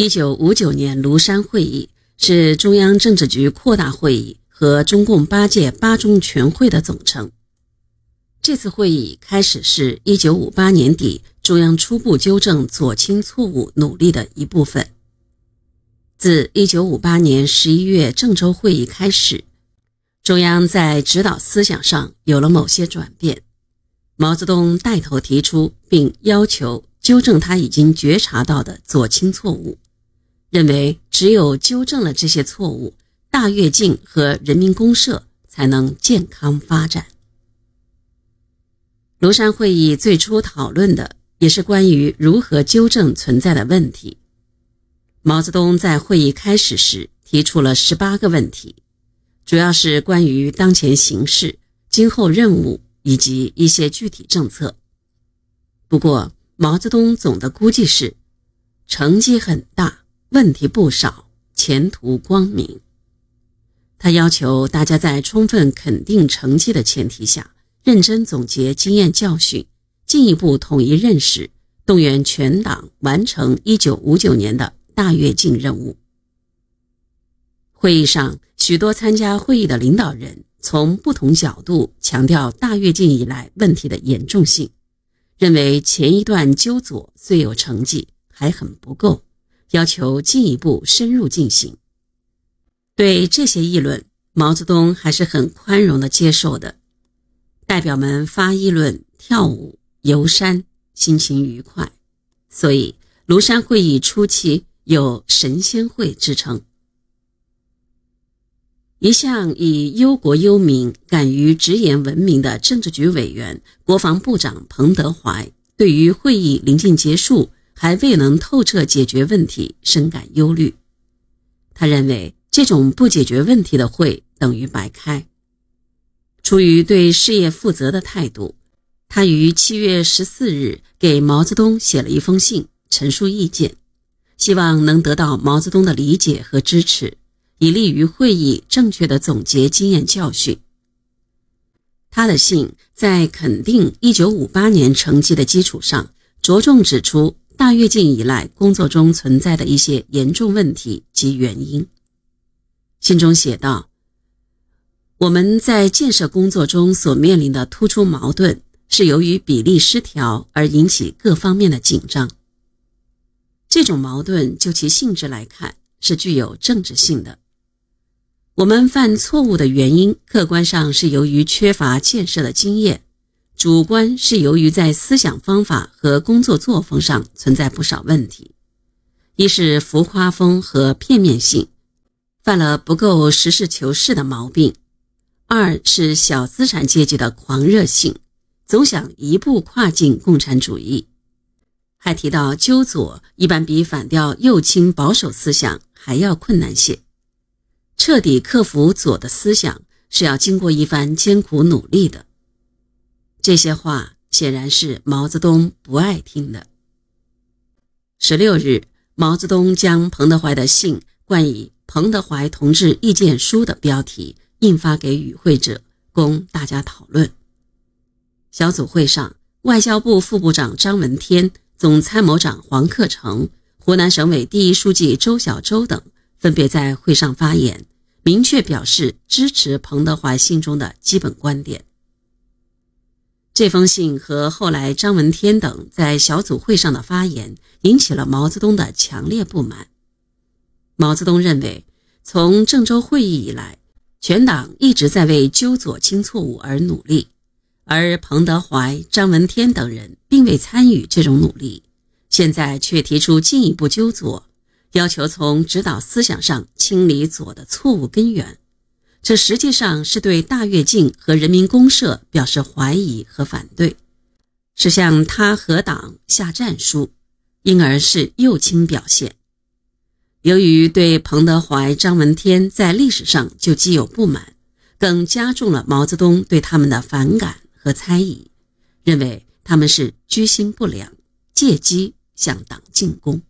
一九五九年庐山会议是中央政治局扩大会议和中共八届八中全会的总称。这次会议开始是一九五八年底中央初步纠正左倾错误努力的一部分。自一九五八年十一月郑州会议开始，中央在指导思想上有了某些转变。毛泽东带头提出并要求纠正他已经觉察到的左倾错误。认为只有纠正了这些错误，大跃进和人民公社才能健康发展。庐山会议最初讨论的也是关于如何纠正存在的问题。毛泽东在会议开始时提出了十八个问题，主要是关于当前形势、今后任务以及一些具体政策。不过，毛泽东总的估计是成绩很大。问题不少，前途光明。他要求大家在充分肯定成绩的前提下，认真总结经验教训，进一步统一认识，动员全党完成1959年的大跃进任务。会议上，许多参加会议的领导人从不同角度强调大跃进以来问题的严重性，认为前一段纠左虽有成绩，还很不够。要求进一步深入进行。对这些议论，毛泽东还是很宽容的接受的。代表们发议论、跳舞、游山，心情愉快，所以庐山会议初期有“神仙会”之称。一向以忧国忧民、敢于直言闻名的政治局委员、国防部长彭德怀，对于会议临近结束。还未能透彻解决问题，深感忧虑。他认为这种不解决问题的会等于白开。出于对事业负责的态度，他于七月十四日给毛泽东写了一封信，陈述意见，希望能得到毛泽东的理解和支持，以利于会议正确的总结经验教训。他的信在肯定一九五八年成绩的基础上，着重指出。大跃进以来，工作中存在的一些严重问题及原因。信中写道：“我们在建设工作中所面临的突出矛盾，是由于比例失调而引起各方面的紧张。这种矛盾就其性质来看，是具有政治性的。我们犯错误的原因，客观上是由于缺乏建设的经验。”主观是由于在思想方法和工作作风上存在不少问题，一是浮夸风和片面性，犯了不够实事求是的毛病；二是小资产阶级的狂热性，总想一步跨进共产主义。还提到纠左一般比反掉右倾保守思想还要困难些，彻底克服左的思想是要经过一番艰苦努力的。这些话显然是毛泽东不爱听的。十六日，毛泽东将彭德怀的信冠以“彭德怀同志意见书”的标题印发给与会者，供大家讨论。小组会上，外交部副部长张闻天、总参谋长黄克诚、湖南省委第一书记周小舟等分别在会上发言，明确表示支持彭德怀信中的基本观点。这封信和后来张闻天等在小组会上的发言，引起了毛泽东的强烈不满。毛泽东认为，从郑州会议以来，全党一直在为纠左倾错误而努力，而彭德怀、张闻天等人并未参与这种努力，现在却提出进一步纠左，要求从指导思想上清理左的错误根源。这实际上是对大跃进和人民公社表示怀疑和反对，是向他和党下战书，因而是右倾表现。由于对彭德怀、张闻天在历史上就既有不满，更加重了毛泽东对他们的反感和猜疑，认为他们是居心不良，借机向党进攻。